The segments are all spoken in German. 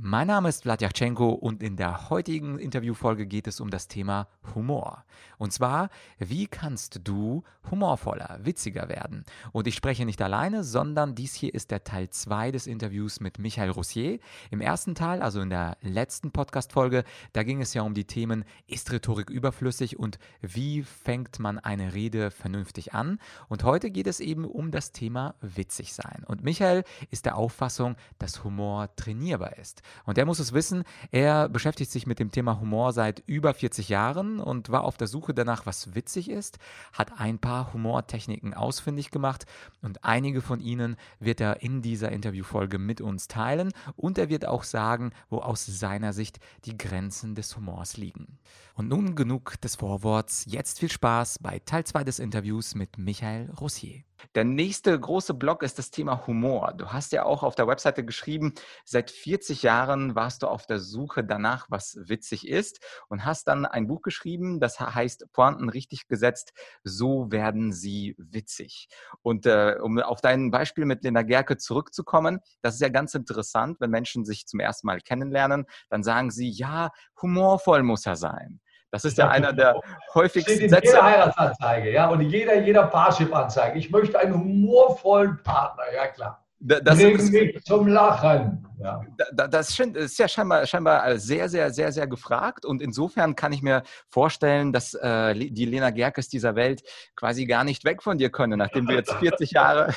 Mein Name ist Vladyachenko und in der heutigen Interviewfolge geht es um das Thema Humor. Und zwar, wie kannst du humorvoller, witziger werden? Und ich spreche nicht alleine, sondern dies hier ist der Teil 2 des Interviews mit Michael Rossier. Im ersten Teil, also in der letzten Podcast-Folge, da ging es ja um die Themen, ist Rhetorik überflüssig und wie fängt man eine Rede vernünftig an? Und heute geht es eben um das Thema witzig sein. Und Michael ist der Auffassung, dass Humor trainierbar ist. Und er muss es wissen, er beschäftigt sich mit dem Thema Humor seit über 40 Jahren und war auf der Suche danach, was witzig ist, hat ein paar Humortechniken ausfindig gemacht und einige von ihnen wird er in dieser Interviewfolge mit uns teilen und er wird auch sagen, wo aus seiner Sicht die Grenzen des Humors liegen. Und nun genug des Vorworts, jetzt viel Spaß bei Teil 2 des Interviews mit Michael Rossier. Der nächste große Block ist das Thema Humor. Du hast ja auch auf der Webseite geschrieben, seit 40 Jahren warst du auf der Suche danach, was witzig ist und hast dann ein Buch geschrieben, das heißt Pointen richtig gesetzt, so werden sie witzig. Und äh, um auf dein Beispiel mit Lena Gerke zurückzukommen, das ist ja ganz interessant, wenn Menschen sich zum ersten Mal kennenlernen, dann sagen sie, ja, humorvoll muss er sein. Das ist ja einer der häufigsten Steht in Sätze. Jeder Heiratsanzeige, ja, und jeder, jeder Parship-Anzeige. Ich möchte einen humorvollen Partner, ja klar. Das Bring ist, mich zum Lachen. Ja. Das ist ja scheinbar, scheinbar sehr, sehr, sehr, sehr gefragt. Und insofern kann ich mir vorstellen, dass äh, die Lena Gerkes dieser Welt quasi gar nicht weg von dir können, nachdem du jetzt 40 Jahre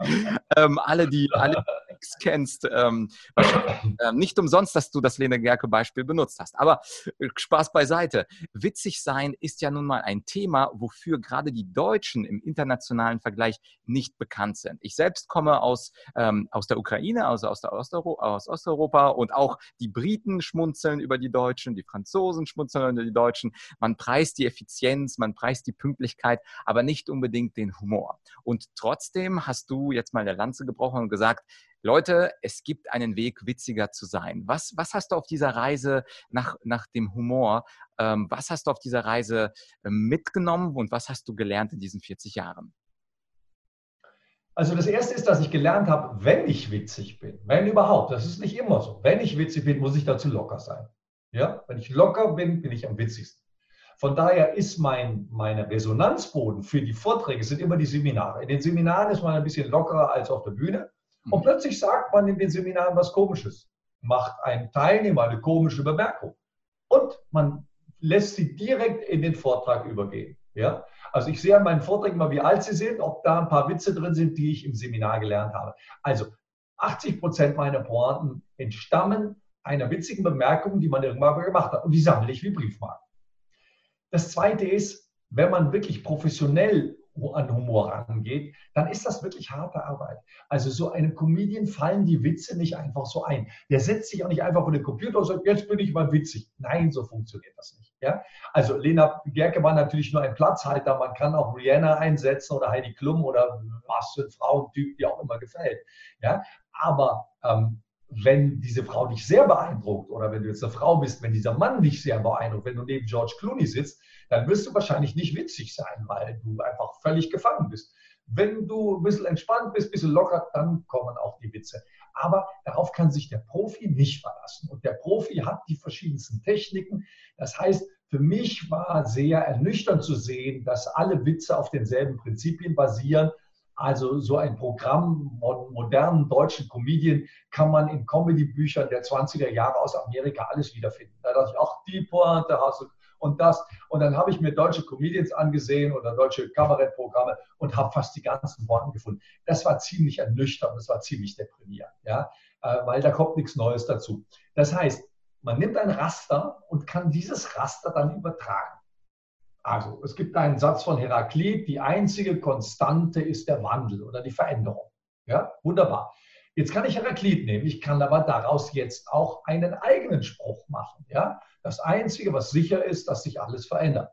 ähm, alle, die, alle, Tricks kennst. Ähm, äh, nicht umsonst, dass du das Lene Gerke-Beispiel benutzt hast. Aber äh, Spaß beiseite. Witzig sein ist ja nun mal ein Thema, wofür gerade die Deutschen im internationalen Vergleich nicht bekannt sind. Ich selbst komme aus, ähm, aus der Ukraine, also aus, der Osteuro aus Osteuropa und auch die Briten schmunzeln über die Deutschen, die Franzosen schmunzeln über die Deutschen. Man preist die Effizienz, man preist die Pünktlichkeit, aber nicht unbedingt den Humor. Und trotzdem hast du jetzt mal der Lanze gebrochen und gesagt, Leute, es gibt einen Weg, witziger zu sein. Was, was hast du auf dieser Reise nach, nach dem Humor, ähm, was hast du auf dieser Reise ähm, mitgenommen und was hast du gelernt in diesen 40 Jahren? Also das Erste ist, dass ich gelernt habe, wenn ich witzig bin, wenn überhaupt, das ist nicht immer so, wenn ich witzig bin, muss ich dazu locker sein. Ja? Wenn ich locker bin, bin ich am witzigsten. Von daher ist mein meine Resonanzboden für die Vorträge sind immer die Seminare. In den Seminaren ist man ein bisschen lockerer als auf der Bühne. Und mhm. plötzlich sagt man in den Seminaren was Komisches, macht ein Teilnehmer eine komische Bemerkung und man lässt sie direkt in den Vortrag übergehen. Ja? Also ich sehe an meinen Vorträgen mal, wie alt sie sind, ob da ein paar Witze drin sind, die ich im Seminar gelernt habe. Also 80 Prozent meiner Pointen entstammen einer witzigen Bemerkung, die man irgendwann mal gemacht hat. Und die sammle ich wie Briefmarken. Das zweite ist, wenn man wirklich professionell an Humor rangeht, dann ist das wirklich harte Arbeit. Also so einem Comedian fallen die Witze nicht einfach so ein. Der setzt sich auch nicht einfach vor den Computer und sagt, jetzt bin ich mal witzig. Nein, so funktioniert das nicht. Ja? Also Lena Gerke war natürlich nur ein Platzhalter. Man kann auch Rihanna einsetzen oder Heidi Klum oder was für ein Frauentyp, die auch immer gefällt. Ja? Aber ähm, wenn diese Frau dich sehr beeindruckt oder wenn du jetzt eine Frau bist, wenn dieser Mann dich sehr beeindruckt, wenn du neben George Clooney sitzt, dann wirst du wahrscheinlich nicht witzig sein, weil du einfach völlig gefangen bist. Wenn du ein bisschen entspannt bist, ein bisschen locker, dann kommen auch die Witze. Aber darauf kann sich der Profi nicht verlassen. Und der Profi hat die verschiedensten Techniken. Das heißt, für mich war sehr ernüchternd zu sehen, dass alle Witze auf denselben Prinzipien basieren. Also so ein Programm modernen deutschen Comedien kann man in Comedy-Büchern der 20er Jahre aus Amerika alles wiederfinden. Da dachte ich, ach, die Pointe hast du und das. Und dann habe ich mir deutsche Comedians angesehen oder deutsche Kabarettprogramme und habe fast die ganzen Worte gefunden. Das war ziemlich ernüchternd, das war ziemlich deprimierend, ja, äh, weil da kommt nichts Neues dazu. Das heißt, man nimmt ein Raster und kann dieses Raster dann übertragen. Also, es gibt einen Satz von Heraklit, die einzige Konstante ist der Wandel oder die Veränderung. Ja, wunderbar. Jetzt kann ich Heraklit nehmen, ich kann aber daraus jetzt auch einen eigenen Spruch machen. Ja? Das Einzige, was sicher ist, dass sich alles verändert.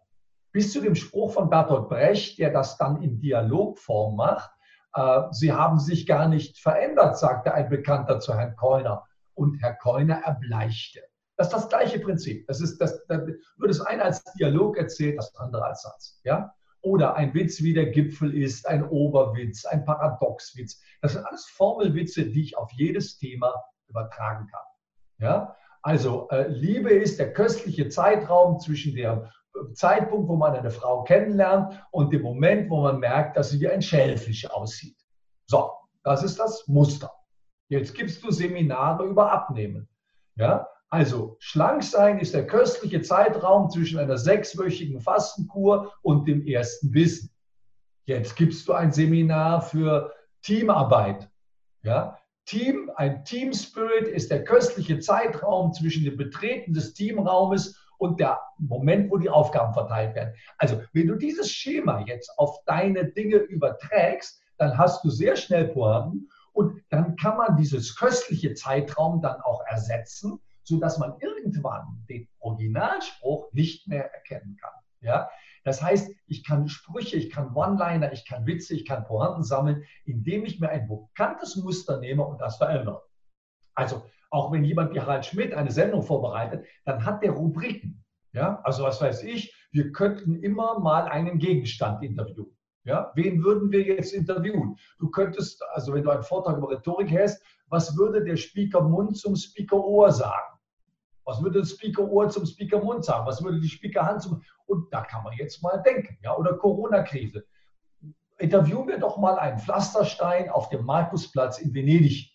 Bis zu dem Spruch von Bertolt Brecht, der das dann in Dialogform macht, äh, Sie haben sich gar nicht verändert, sagte ein Bekannter zu Herrn Keuner. Und Herr Keuner erbleichte. Das ist das gleiche Prinzip. Das ist das, das, nur das eine als Dialog erzählt, das andere als Satz. Ja? Oder ein Witz wie der Gipfel ist, ein Oberwitz, ein Paradoxwitz. Das sind alles Formelwitze, die ich auf jedes Thema übertragen kann. Ja? Also äh, Liebe ist der köstliche Zeitraum zwischen dem Zeitpunkt, wo man eine Frau kennenlernt und dem Moment, wo man merkt, dass sie wie ein Schellfisch aussieht. So, das ist das Muster. Jetzt gibst du Seminare über Abnehmen. Ja? Also schlank sein ist der köstliche Zeitraum zwischen einer sechswöchigen Fastenkur und dem ersten Wissen. Jetzt gibst du ein Seminar für Teamarbeit. Ja? Team, ein Team Spirit ist der köstliche Zeitraum zwischen dem Betreten des Teamraumes und der Moment, wo die Aufgaben verteilt werden. Also, wenn du dieses Schema jetzt auf deine Dinge überträgst, dann hast du sehr schnell Pointen und dann kann man dieses köstliche Zeitraum dann auch ersetzen, sodass man irgendwann den Originalspruch nicht mehr erkennen kann. Ja? Das heißt, ich kann Sprüche, ich kann One-Liner, ich kann Witze, ich kann Pointen sammeln, indem ich mir ein bekanntes Muster nehme und das verändere. Also auch wenn jemand wie Harald Schmidt eine Sendung vorbereitet, dann hat der Rubriken. Ja? Also was weiß ich, wir könnten immer mal einen Gegenstand interviewen. Ja? Wen würden wir jetzt interviewen? Du könntest, also wenn du einen Vortrag über Rhetorik hast, was würde der Speaker Mund zum Speaker Ohr sagen? Was würde das Speaker Ohr zum Speaker Mund sagen? Was würde die Speaker Hand zum... Und da kann man jetzt mal denken. Ja? Oder Corona-Krise. Interviewen wir doch mal einen Pflasterstein auf dem Markusplatz in Venedig.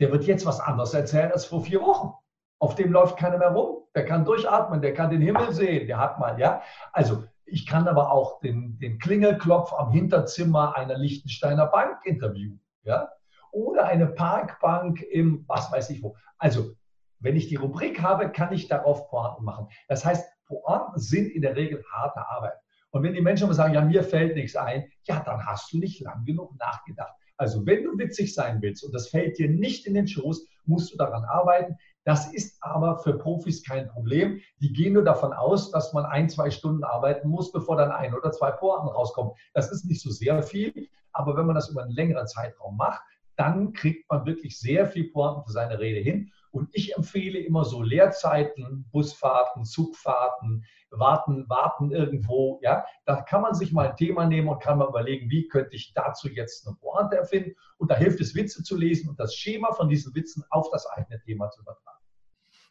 Der wird jetzt was anderes erzählen als vor vier Wochen. Auf dem läuft keiner mehr rum. Der kann durchatmen, der kann den Himmel sehen, der hat mal, ja. Also ich kann aber auch den, den Klingelklopf am Hinterzimmer einer Liechtensteiner Bank interviewen, ja. Oder eine Parkbank im, was weiß ich wo. Also wenn ich die Rubrik habe, kann ich darauf Pointen machen. Das heißt, Pointen sind in der Regel harte Arbeit. Und wenn die Menschen immer sagen, ja, mir fällt nichts ein, ja, dann hast du nicht lang genug nachgedacht. Also wenn du witzig sein willst und das fällt dir nicht in den Schoß, musst du daran arbeiten. Das ist aber für Profis kein Problem. Die gehen nur davon aus, dass man ein, zwei Stunden arbeiten muss, bevor dann ein oder zwei Pointen rauskommen. Das ist nicht so sehr viel, aber wenn man das über einen längeren Zeitraum macht, dann kriegt man wirklich sehr viel Pointen für seine Rede hin. Und ich empfehle immer so Leerzeiten, Busfahrten, Zugfahrten, warten, warten irgendwo. Ja, da kann man sich mal ein Thema nehmen und kann mal überlegen, wie könnte ich dazu jetzt eine Pointe erfinden. Und da hilft es, Witze zu lesen und das Schema von diesen Witzen auf das eigene Thema zu übertragen.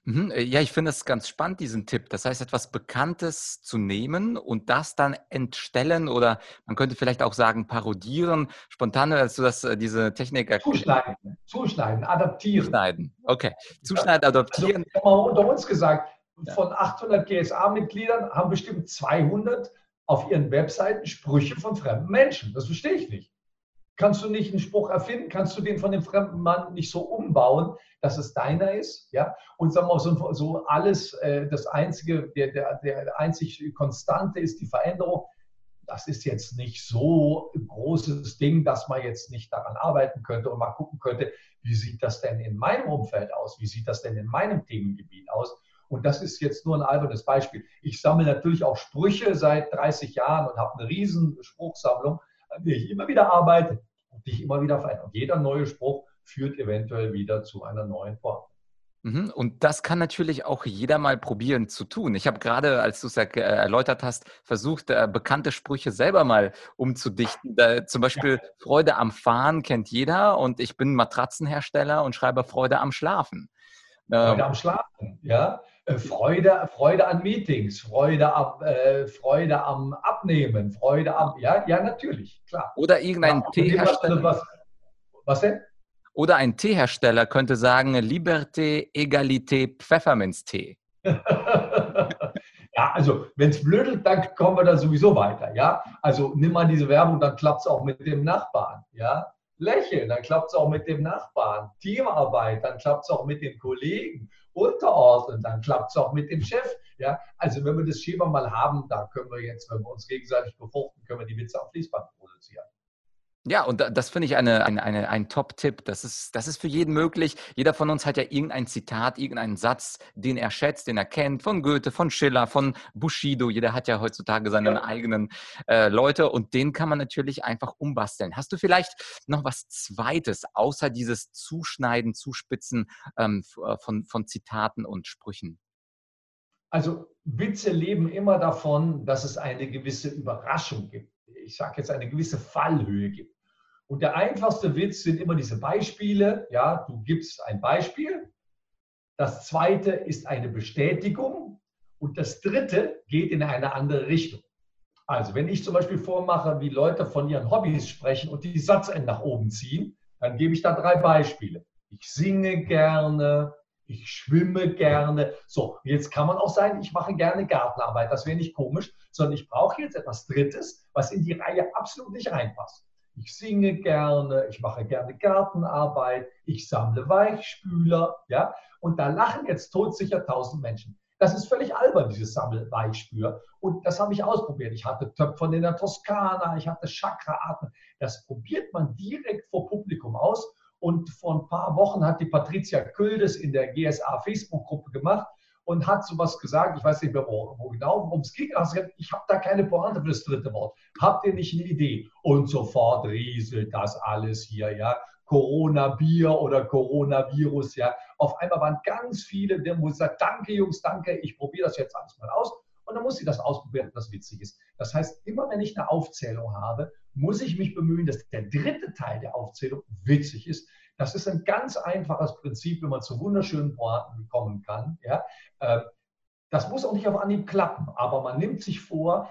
Mhm, äh, ja, ich finde es ganz spannend, diesen Tipp. Das heißt, etwas Bekanntes zu nehmen und das dann entstellen oder man könnte vielleicht auch sagen, parodieren. Spontan, als du das, äh, diese Technik Zuschneiden, zuschneiden, adaptieren. Zuschneiden, okay. Zuschneiden, adaptieren. Also, mal unter uns gesagt, von 800 GSA-Mitgliedern haben bestimmt 200 auf ihren Webseiten Sprüche von fremden Menschen. Das verstehe ich nicht. Kannst du nicht einen Spruch erfinden? Kannst du den von dem fremden Mann nicht so umbauen, dass es deiner ist? Ja? Und sagen wir mal, so, so alles, äh, das einzige, der, der, der einzig Konstante ist die Veränderung. Das ist jetzt nicht so ein großes Ding, dass man jetzt nicht daran arbeiten könnte und mal gucken könnte, wie sieht das denn in meinem Umfeld aus? Wie sieht das denn in meinem Themengebiet aus? Und das ist jetzt nur ein albernes Beispiel. Ich sammle natürlich auch Sprüche seit 30 Jahren und habe eine riesen Spruchsammlung an der ich immer wieder arbeite und dich immer wieder verändere. Und jeder neue Spruch führt eventuell wieder zu einer neuen Form. Mhm, und das kann natürlich auch jeder mal probieren zu tun. Ich habe gerade, als du es äh, erläutert hast, versucht, äh, bekannte Sprüche selber mal umzudichten. zum Beispiel ja. Freude am Fahren kennt jeder und ich bin Matratzenhersteller und schreibe Freude am Schlafen. Freude ähm, am Schlafen, ja. Äh, Freude, Freude an Meetings, Freude, ab, äh, Freude am Abnehmen, Freude am, ja, ja, natürlich, klar. Oder irgendein ja, Teehersteller. Was, was denn? Oder ein Teehersteller könnte sagen Liberté, Egalité, Pfefferminztee. ja, also wenn es blödelt, dann kommen wir da sowieso weiter. Ja, also nimm mal diese Werbung, dann klappt es auch mit dem Nachbarn. Ja, lächeln, dann klappt es auch mit dem Nachbarn. Teamarbeit, dann klappt es auch mit den Kollegen unterordnen, dann klappt es auch mit dem Chef. Ja, also wenn wir das Schema mal haben, da können wir jetzt, wenn wir uns gegenseitig befruchten, können wir die Witze auf Fließband produzieren. Ja, und das finde ich eine, eine, eine, ein Top-Tipp. Das ist, das ist für jeden möglich. Jeder von uns hat ja irgendein Zitat, irgendeinen Satz, den er schätzt, den er kennt, von Goethe, von Schiller, von Bushido. Jeder hat ja heutzutage seine ja. eigenen äh, Leute und den kann man natürlich einfach umbasteln. Hast du vielleicht noch was Zweites, außer dieses Zuschneiden, Zuspitzen ähm, äh, von, von Zitaten und Sprüchen? Also Witze leben immer davon, dass es eine gewisse Überraschung gibt. Ich sage jetzt eine gewisse Fallhöhe gibt. Und der einfachste Witz sind immer diese Beispiele. Ja, du gibst ein Beispiel. Das zweite ist eine Bestätigung. Und das dritte geht in eine andere Richtung. Also, wenn ich zum Beispiel vormache, wie Leute von ihren Hobbys sprechen und die Satzenden nach oben ziehen, dann gebe ich da drei Beispiele. Ich singe gerne, ich schwimme gerne. So, jetzt kann man auch sagen, ich mache gerne Gartenarbeit. Das wäre nicht komisch, sondern ich brauche jetzt etwas Drittes, was in die Reihe absolut nicht reinpasst. Ich singe gerne, ich mache gerne Gartenarbeit, ich sammle Weichspüler, ja, und da lachen jetzt todsicher tausend Menschen. Das ist völlig albern, dieses Sammelweichspür. Und das habe ich ausprobiert. Ich hatte Töpfern in der Toskana, ich hatte Chakraatmen. Das probiert man direkt vor Publikum aus. Und vor ein paar Wochen hat die Patricia Küldes in der GSA Facebook-Gruppe gemacht und hat sowas gesagt, ich weiß nicht mehr wo, wo genau, worum es ging. Also ich habe da keine Pointe für das dritte Wort. Habt ihr nicht eine Idee? Und sofort rieselt das alles hier, ja. Corona-Bier oder Coronavirus, ja. Auf einmal waren ganz viele, die wo gesagt, danke Jungs, danke, ich probiere das jetzt alles mal aus. Und dann muss sie das ausprobieren, was witzig ist. Das heißt, immer wenn ich eine Aufzählung habe, muss ich mich bemühen, dass der dritte Teil der Aufzählung witzig ist. Das ist ein ganz einfaches Prinzip, wenn man zu wunderschönen Pointen kommen kann. Ja? Ähm, das muss auch nicht auf Anhieb klappen, aber man nimmt sich vor,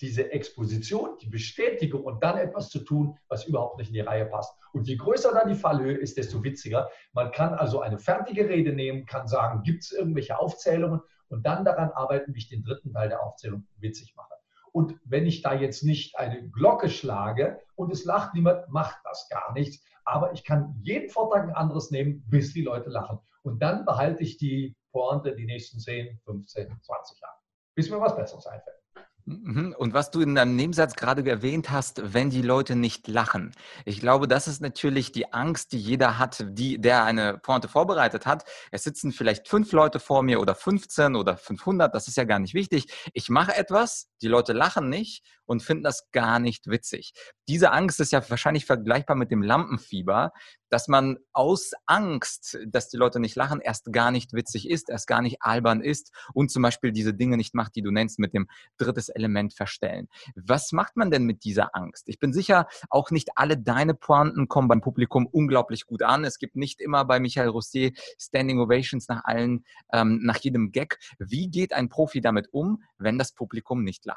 diese Exposition, die Bestätigung und dann etwas zu tun, was überhaupt nicht in die Reihe passt. Und je größer dann die Fallhöhe ist, desto witziger. Man kann also eine fertige Rede nehmen, kann sagen, gibt es irgendwelche Aufzählungen und dann daran arbeiten, wie ich den dritten Teil der Aufzählung witzig mache. Und wenn ich da jetzt nicht eine Glocke schlage und es lacht niemand, macht das gar nichts. Aber ich kann jeden Vortrag ein anderes nehmen, bis die Leute lachen. Und dann behalte ich die Pointe die nächsten 10, 15, 20 Jahre, bis mir was Besseres einfällt. Mhm. Und was du in deinem Nebensatz gerade erwähnt hast, wenn die Leute nicht lachen. Ich glaube, das ist natürlich die Angst, die jeder hat, die, der eine Pointe vorbereitet hat. Es sitzen vielleicht fünf Leute vor mir oder 15 oder 500, das ist ja gar nicht wichtig. Ich mache etwas, die Leute lachen nicht und finden das gar nicht witzig. Diese Angst ist ja wahrscheinlich vergleichbar mit dem Lampenfieber, dass man aus Angst, dass die Leute nicht lachen, erst gar nicht witzig ist, erst gar nicht albern ist und zum Beispiel diese Dinge nicht macht, die du nennst, mit dem drittes Element verstellen. Was macht man denn mit dieser Angst? Ich bin sicher, auch nicht alle deine Pointen kommen beim Publikum unglaublich gut an. Es gibt nicht immer bei Michael Rossier Standing Ovations nach allen, ähm, nach jedem Gag. Wie geht ein Profi damit um, wenn das Publikum nicht lacht?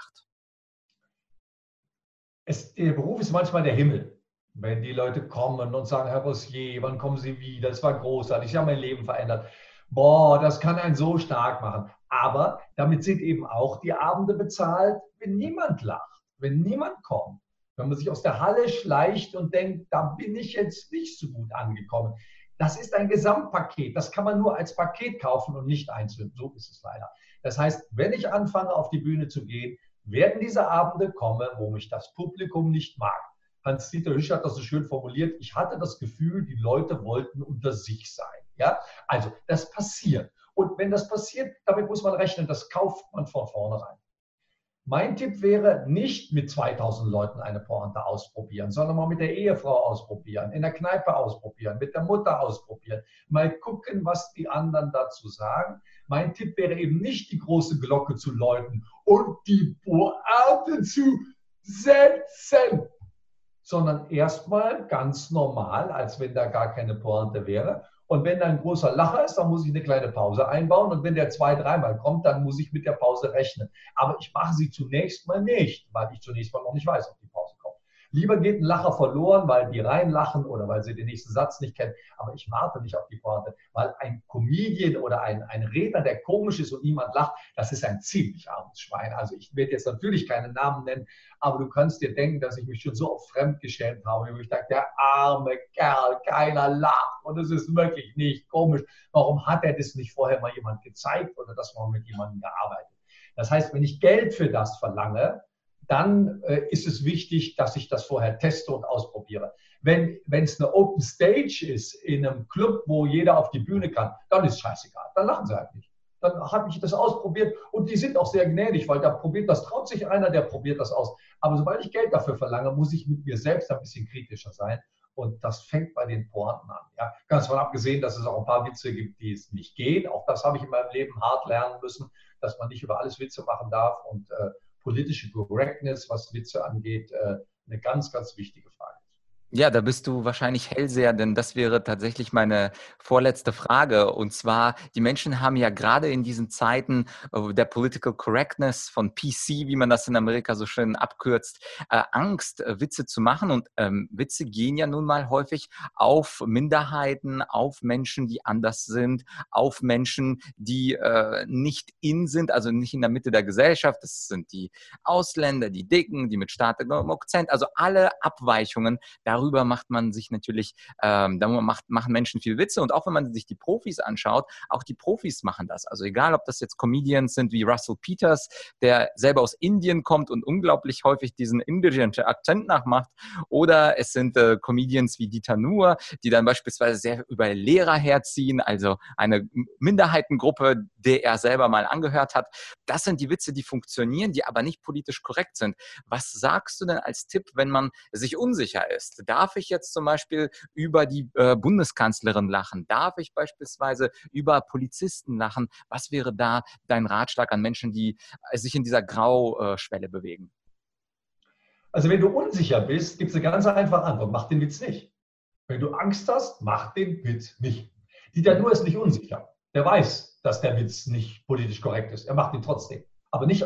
Es, der Beruf ist manchmal der Himmel wenn die Leute kommen und sagen, Herr Rossier, wann kommen Sie wieder? Das war großartig, Sie haben mein Leben verändert. Boah, das kann einen so stark machen. Aber damit sind eben auch die Abende bezahlt, wenn niemand lacht, wenn niemand kommt. Wenn man sich aus der Halle schleicht und denkt, da bin ich jetzt nicht so gut angekommen. Das ist ein Gesamtpaket. Das kann man nur als Paket kaufen und nicht einzeln. So ist es leider. Das heißt, wenn ich anfange, auf die Bühne zu gehen, werden diese Abende kommen, wo mich das Publikum nicht mag. Hans-Dieter Hüsch hat das so schön formuliert, ich hatte das Gefühl, die Leute wollten unter sich sein. Ja? Also das passiert. Und wenn das passiert, damit muss man rechnen, das kauft man von vornherein. Mein Tipp wäre, nicht mit 2000 Leuten eine Pointe ausprobieren, sondern mal mit der Ehefrau ausprobieren, in der Kneipe ausprobieren, mit der Mutter ausprobieren, mal gucken, was die anderen dazu sagen. Mein Tipp wäre eben nicht die große Glocke zu läuten und die Pointe zu setzen sondern erstmal ganz normal, als wenn da gar keine Pointe wäre. Und wenn da ein großer Lacher ist, dann muss ich eine kleine Pause einbauen. Und wenn der zwei, dreimal kommt, dann muss ich mit der Pause rechnen. Aber ich mache sie zunächst mal nicht, weil ich zunächst mal noch nicht weiß, ob die Pause. Lieber geht ein Lacher verloren, weil die reinlachen oder weil sie den nächsten Satz nicht kennen. Aber ich warte nicht auf die Pointe, weil ein Comedian oder ein, ein Redner, der komisch ist und niemand lacht, das ist ein ziemlich armes Schwein. Also ich werde jetzt natürlich keinen Namen nennen, aber du kannst dir denken, dass ich mich schon so oft fremdgeschämt habe. Wo ich dachte, der arme Kerl, keiner lacht und es ist wirklich nicht komisch. Warum hat er das nicht vorher mal jemand gezeigt oder das mal mit jemandem gearbeitet? Das heißt, wenn ich Geld für das verlange, dann äh, ist es wichtig, dass ich das vorher teste und ausprobiere. Wenn es eine Open Stage ist in einem Club, wo jeder auf die Bühne kann, dann ist es scheißegal. Dann lachen sie halt nicht. Dann habe ich das ausprobiert und die sind auch sehr gnädig, weil da probiert das, traut sich einer, der probiert das aus. Aber sobald ich Geld dafür verlange, muss ich mit mir selbst ein bisschen kritischer sein Und das fängt bei den Pointen an. Ja. Ganz von abgesehen, dass es auch ein paar Witze gibt, die es nicht gehen. Auch das habe ich in meinem Leben hart lernen müssen, dass man nicht über alles Witze machen darf. Und äh, politische Correctness, was Witze angeht, äh, eine ganz, ganz wichtige Frage. Ja, da bist du wahrscheinlich Hellseher, denn das wäre tatsächlich meine vorletzte Frage. Und zwar, die Menschen haben ja gerade in diesen Zeiten äh, der Political Correctness von PC, wie man das in Amerika so schön abkürzt, äh, Angst, äh, Witze zu machen. Und ähm, Witze gehen ja nun mal häufig auf Minderheiten, auf Menschen, die anders sind, auf Menschen, die äh, nicht in sind, also nicht in der Mitte der Gesellschaft. Das sind die Ausländer, die Dicken, die mit starkem Akzent, also alle Abweichungen darüber darüber macht man sich natürlich, ähm, da macht, machen Menschen viel Witze und auch wenn man sich die Profis anschaut, auch die Profis machen das. Also egal, ob das jetzt Comedians sind wie Russell Peters, der selber aus Indien kommt und unglaublich häufig diesen indischen Akzent nachmacht, oder es sind äh, Comedians wie Dieter Nuhr, die dann beispielsweise sehr über Lehrer herziehen, also eine Minderheitengruppe, der er selber mal angehört hat. Das sind die Witze, die funktionieren, die aber nicht politisch korrekt sind. Was sagst du denn als Tipp, wenn man sich unsicher ist? Darf ich jetzt zum Beispiel über die äh, Bundeskanzlerin lachen? Darf ich beispielsweise über Polizisten lachen? Was wäre da dein Ratschlag an Menschen, die äh, sich in dieser Grauschwelle bewegen? Also wenn du unsicher bist, gibt es eine ganz einfache Antwort. Mach den Witz nicht. Wenn du Angst hast, mach den Witz nicht. Dieter Nuhr ist nicht unsicher. Der weiß, dass der Witz nicht politisch korrekt ist. Er macht ihn trotzdem. Aber nicht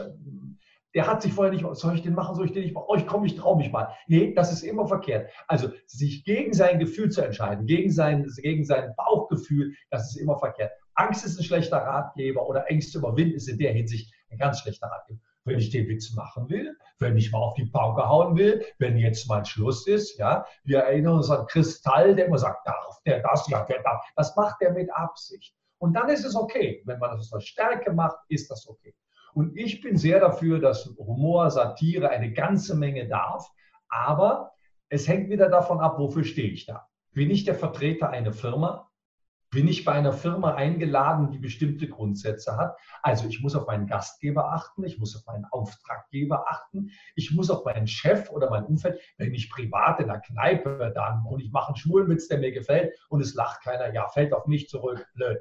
der hat sich vorher nicht, soll ich den machen, soll ich den nicht machen? Oh, ich komme, ich traue mich mal. Nee, das ist immer verkehrt. Also sich gegen sein Gefühl zu entscheiden, gegen sein, gegen sein Bauchgefühl, das ist immer verkehrt. Angst ist ein schlechter Ratgeber oder Ängste überwinden ist in der Hinsicht ein ganz schlechter Ratgeber. Wenn ich den Witz machen will, wenn ich mal auf die Pauke hauen will, wenn jetzt mal Schluss ist, ja, wir erinnern uns an Kristall, der immer sagt, darf der das, ja, der darf. Das macht er mit Absicht. Und dann ist es okay. Wenn man das aus Stärke macht, ist das okay. Und ich bin sehr dafür, dass Humor, Satire eine ganze Menge darf. Aber es hängt wieder davon ab, wofür stehe ich da. Bin ich der Vertreter einer Firma? Bin ich bei einer Firma eingeladen, die bestimmte Grundsätze hat? Also ich muss auf meinen Gastgeber achten, ich muss auf meinen Auftraggeber achten, ich muss auf meinen Chef oder mein Umfeld. Wenn ich privat in der Kneipe dann und ich mache einen Schwulenwitz, der mir gefällt und es lacht keiner, ja, fällt auf mich zurück, blöd.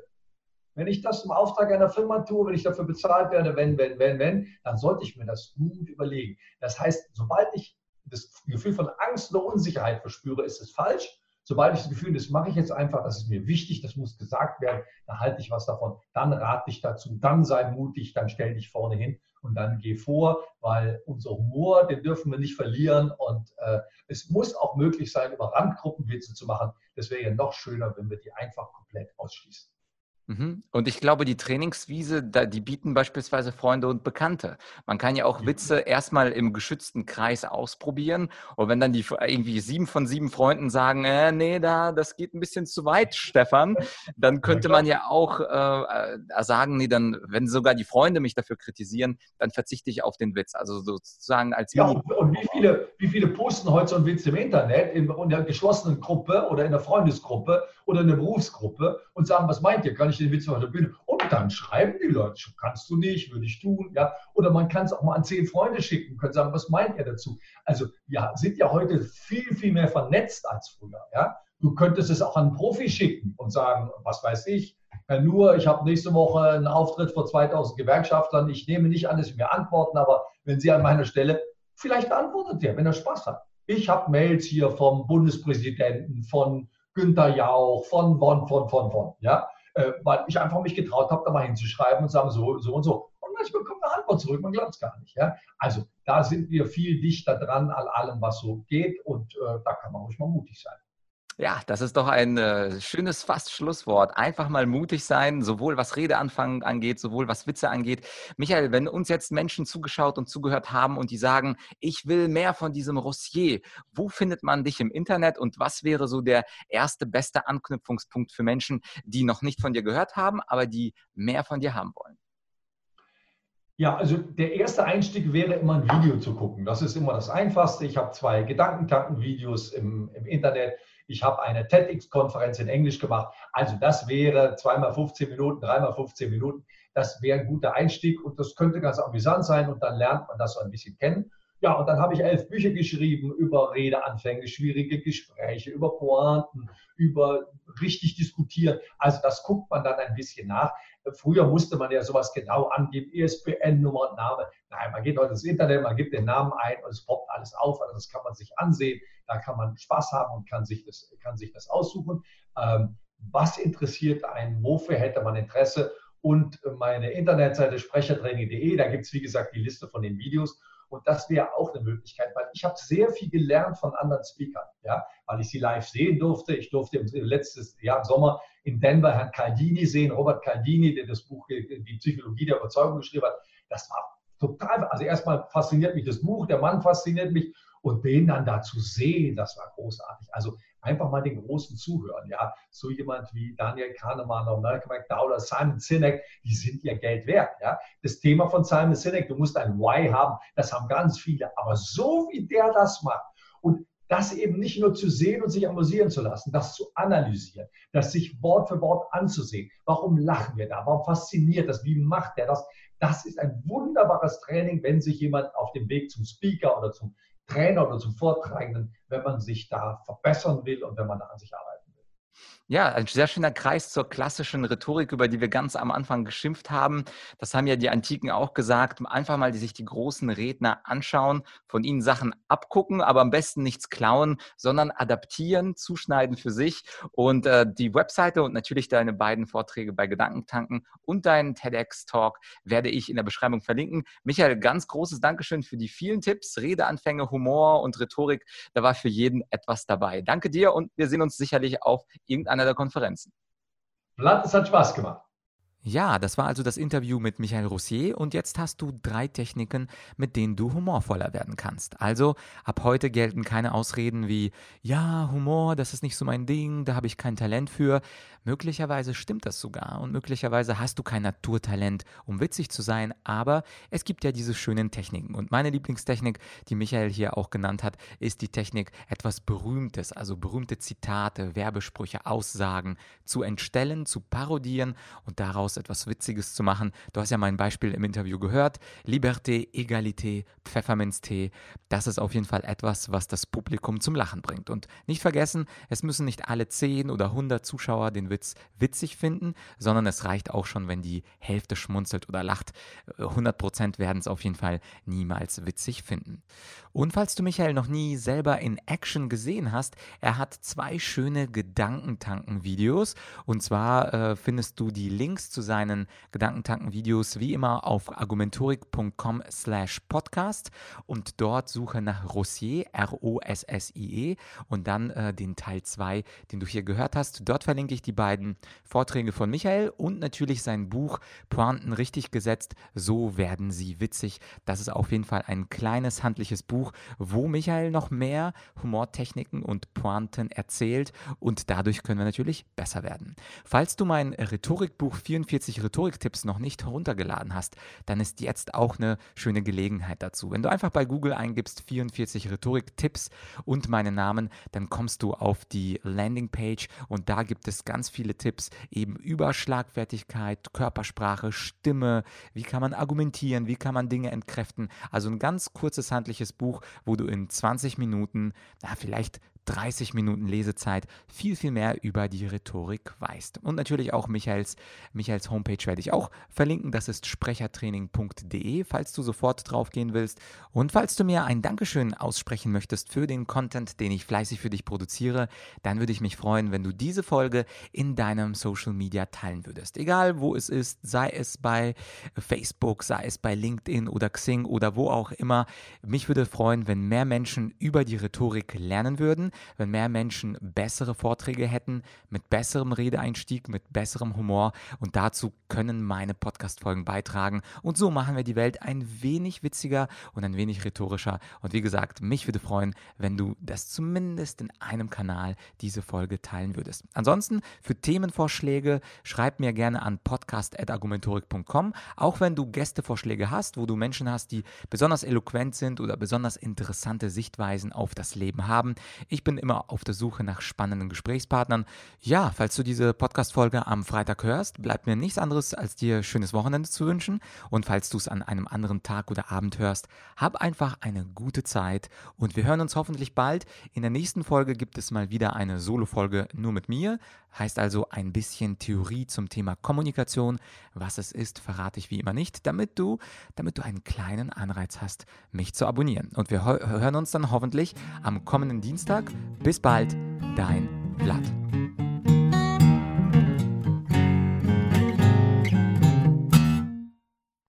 Wenn ich das im Auftrag einer Firma tue, wenn ich dafür bezahlt werde, wenn, wenn, wenn, wenn, dann sollte ich mir das gut überlegen. Das heißt, sobald ich das Gefühl von Angst oder Unsicherheit verspüre, ist es falsch. Sobald ich das Gefühl, das mache ich jetzt einfach, das ist mir wichtig, das muss gesagt werden, da halte ich was davon. Dann rate ich dazu, dann sei mutig, dann stell dich vorne hin und dann geh vor, weil unser Humor, den dürfen wir nicht verlieren und äh, es muss auch möglich sein, über Randgruppenwitze zu machen. Das wäre ja noch schöner, wenn wir die einfach komplett ausschließen. Mhm. Und ich glaube, die Trainingswiese, die bieten beispielsweise Freunde und Bekannte. Man kann ja auch Witze erstmal im geschützten Kreis ausprobieren. Und wenn dann die irgendwie sieben von sieben Freunden sagen, äh, nee, da, das geht ein bisschen zu weit, Stefan, dann könnte man ja auch äh, äh, sagen, nee, dann, wenn sogar die Freunde mich dafür kritisieren, dann verzichte ich auf den Witz. Also sozusagen als Ja, und, und wie, viele, wie viele posten heute so einen Witz im Internet, in, in einer geschlossenen Gruppe oder in einer Freundesgruppe oder in einer Berufsgruppe und sagen, was meint ihr? Kann ich ich den Witz auf der Bühne. Und dann schreiben die Leute, kannst du nicht, würde ich tun. Ja? Oder man kann es auch mal an zehn Freunde schicken, können sagen, was meint ihr dazu? Also wir sind ja heute viel, viel mehr vernetzt als früher. Ja? Du könntest es auch an einen Profi schicken und sagen, was weiß ich, Herr Nur, ich habe nächste Woche einen Auftritt vor 2000 Gewerkschaftern. Ich nehme nicht an, dass Sie mir antworten, aber wenn Sie an meiner Stelle, vielleicht antwortet er, wenn er Spaß hat. Ich habe Mails hier vom Bundespräsidenten, von Günther Jauch, von, von, von, von, von. Ja? Äh, weil ich einfach mich getraut habe, da mal hinzuschreiben und sagen, so, so und so. Und manchmal kommt eine Antwort zurück, man glaubt es gar nicht. Ja? Also da sind wir viel dichter dran an allem, was so geht und äh, da kann man ruhig mal mutig sein. Ja, das ist doch ein äh, schönes fast Schlusswort. Einfach mal mutig sein, sowohl was Redeanfang angeht, sowohl was Witze angeht. Michael, wenn uns jetzt Menschen zugeschaut und zugehört haben und die sagen, ich will mehr von diesem Rossier, wo findet man dich im Internet und was wäre so der erste, beste Anknüpfungspunkt für Menschen, die noch nicht von dir gehört haben, aber die mehr von dir haben wollen? Ja, also der erste Einstieg wäre immer ein Video zu gucken. Das ist immer das Einfachste. Ich habe zwei Gedankentanken-Videos im, im Internet ich habe eine TEDx-Konferenz in Englisch gemacht. Also das wäre zweimal 15 Minuten, dreimal 15 Minuten. Das wäre ein guter Einstieg und das könnte ganz amüsant sein und dann lernt man das so ein bisschen kennen. Ja, und dann habe ich elf Bücher geschrieben über Redeanfänge, schwierige Gespräche, über Pointen, über richtig diskutieren. Also das guckt man dann ein bisschen nach. Früher musste man ja sowas genau angeben, ISBN-Nummer, Name. Nein, man geht heute ins Internet, man gibt den Namen ein und es poppt alles auf. Also das kann man sich ansehen, da kann man Spaß haben und kann sich das, kann sich das aussuchen. Ähm, was interessiert einen, wofür hätte man Interesse? Und meine Internetseite sprechertraining.de, da gibt es wie gesagt die Liste von den Videos. Und das wäre auch eine Möglichkeit, weil ich habe sehr viel gelernt von anderen Speakern, ja, weil ich sie live sehen durfte. Ich durfte letztes Jahr im Sommer in Denver Herrn Caldini sehen, Robert Caldini, der das Buch Die Psychologie der Überzeugung geschrieben hat. Das war total, also erstmal fasziniert mich das Buch, der Mann fasziniert mich und den dann da zu sehen, das war großartig. Also einfach mal den Großen zuhören. Ja, so jemand wie Daniel Kahnemann oder Malcolm McDowell oder Simon Sinek, die sind ihr Geld wert. Ja, das Thema von Simon Sinek, du musst ein Why haben, das haben ganz viele. Aber so wie der das macht und das eben nicht nur zu sehen und sich amüsieren zu lassen, das zu analysieren, das sich Wort für Wort anzusehen. Warum lachen wir da? Warum fasziniert das? Wie macht der das? Das ist ein wunderbares Training, wenn sich jemand auf dem Weg zum Speaker oder zum Trainer oder zum Vortragenden, wenn man sich da verbessern will und wenn man da an sich arbeitet. Ja, ein sehr schöner Kreis zur klassischen Rhetorik, über die wir ganz am Anfang geschimpft haben. Das haben ja die Antiken auch gesagt. Einfach mal sich die großen Redner anschauen, von ihnen Sachen abgucken, aber am besten nichts klauen, sondern adaptieren, zuschneiden für sich. Und äh, die Webseite und natürlich deine beiden Vorträge bei Gedankentanken und deinen TEDx-Talk werde ich in der Beschreibung verlinken. Michael, ganz großes Dankeschön für die vielen Tipps, Redeanfänge, Humor und Rhetorik. Da war für jeden etwas dabei. Danke dir und wir sehen uns sicherlich auf irgendeiner einer der Konferenzen. Vlad, es hat Spaß gemacht. Ja, das war also das Interview mit Michael Roussier und jetzt hast du drei Techniken, mit denen du humorvoller werden kannst. Also ab heute gelten keine Ausreden wie, ja, Humor, das ist nicht so mein Ding, da habe ich kein Talent für. Möglicherweise stimmt das sogar und möglicherweise hast du kein Naturtalent, um witzig zu sein, aber es gibt ja diese schönen Techniken. Und meine Lieblingstechnik, die Michael hier auch genannt hat, ist die Technik, etwas Berühmtes, also berühmte Zitate, Werbesprüche, Aussagen zu entstellen, zu parodieren und daraus daraus etwas Witziges zu machen. Du hast ja mein Beispiel im Interview gehört. Liberté, Egalité, Pfefferminztee. Das ist auf jeden Fall etwas, was das Publikum zum Lachen bringt. Und nicht vergessen, es müssen nicht alle 10 oder 100 Zuschauer den Witz witzig finden, sondern es reicht auch schon, wenn die Hälfte schmunzelt oder lacht. 100% werden es auf jeden Fall niemals witzig finden. Und falls du Michael noch nie selber in Action gesehen hast, er hat zwei schöne Gedankentanken-Videos. Und zwar äh, findest du die Links zu zu seinen Gedankentanken-Videos wie immer auf argumentorik.com slash podcast und dort suche nach Rossier, R-O-S-S-I-E und dann äh, den Teil 2, den du hier gehört hast. Dort verlinke ich die beiden Vorträge von Michael und natürlich sein Buch Pointen richtig gesetzt, so werden sie witzig. Das ist auf jeden Fall ein kleines handliches Buch, wo Michael noch mehr Humortechniken und Pointen erzählt und dadurch können wir natürlich besser werden. Falls du mein Rhetorikbuch 44 44 Rhetoriktipps noch nicht heruntergeladen hast, dann ist jetzt auch eine schöne Gelegenheit dazu. Wenn du einfach bei Google eingibst 44 Rhetoriktipps und meinen Namen, dann kommst du auf die Landingpage und da gibt es ganz viele Tipps eben über Schlagfertigkeit, Körpersprache, Stimme, wie kann man argumentieren, wie kann man Dinge entkräften. Also ein ganz kurzes handliches Buch, wo du in 20 Minuten, na, vielleicht 30 Minuten Lesezeit viel, viel mehr über die Rhetorik weißt. Und natürlich auch Michaels, Michaels Homepage werde ich auch verlinken. Das ist sprechertraining.de, falls du sofort drauf gehen willst. Und falls du mir ein Dankeschön aussprechen möchtest für den Content, den ich fleißig für dich produziere, dann würde ich mich freuen, wenn du diese Folge in deinem Social Media teilen würdest. Egal wo es ist, sei es bei Facebook, sei es bei LinkedIn oder Xing oder wo auch immer. Mich würde freuen, wenn mehr Menschen über die Rhetorik lernen würden wenn mehr Menschen bessere Vorträge hätten, mit besserem Redeeinstieg, mit besserem Humor. Und dazu können meine Podcast-Folgen beitragen. Und so machen wir die Welt ein wenig witziger und ein wenig rhetorischer. Und wie gesagt, mich würde freuen, wenn du das zumindest in einem Kanal diese Folge teilen würdest. Ansonsten für Themenvorschläge schreib mir gerne an podcast.argumentorik.com. Auch wenn du Gästevorschläge hast, wo du Menschen hast, die besonders eloquent sind oder besonders interessante Sichtweisen auf das Leben haben. Ich bin immer auf der Suche nach spannenden Gesprächspartnern. Ja, falls du diese Podcast-Folge am Freitag hörst, bleibt mir nichts anderes, als dir schönes Wochenende zu wünschen. Und falls du es an einem anderen Tag oder Abend hörst, hab einfach eine gute Zeit und wir hören uns hoffentlich bald. In der nächsten Folge gibt es mal wieder eine Solo-Folge nur mit mir. Heißt also ein bisschen Theorie zum Thema Kommunikation. Was es ist, verrate ich wie immer nicht, damit du, damit du einen kleinen Anreiz hast, mich zu abonnieren. Und wir hören uns dann hoffentlich am kommenden Dienstag. Bis bald, dein Vlad.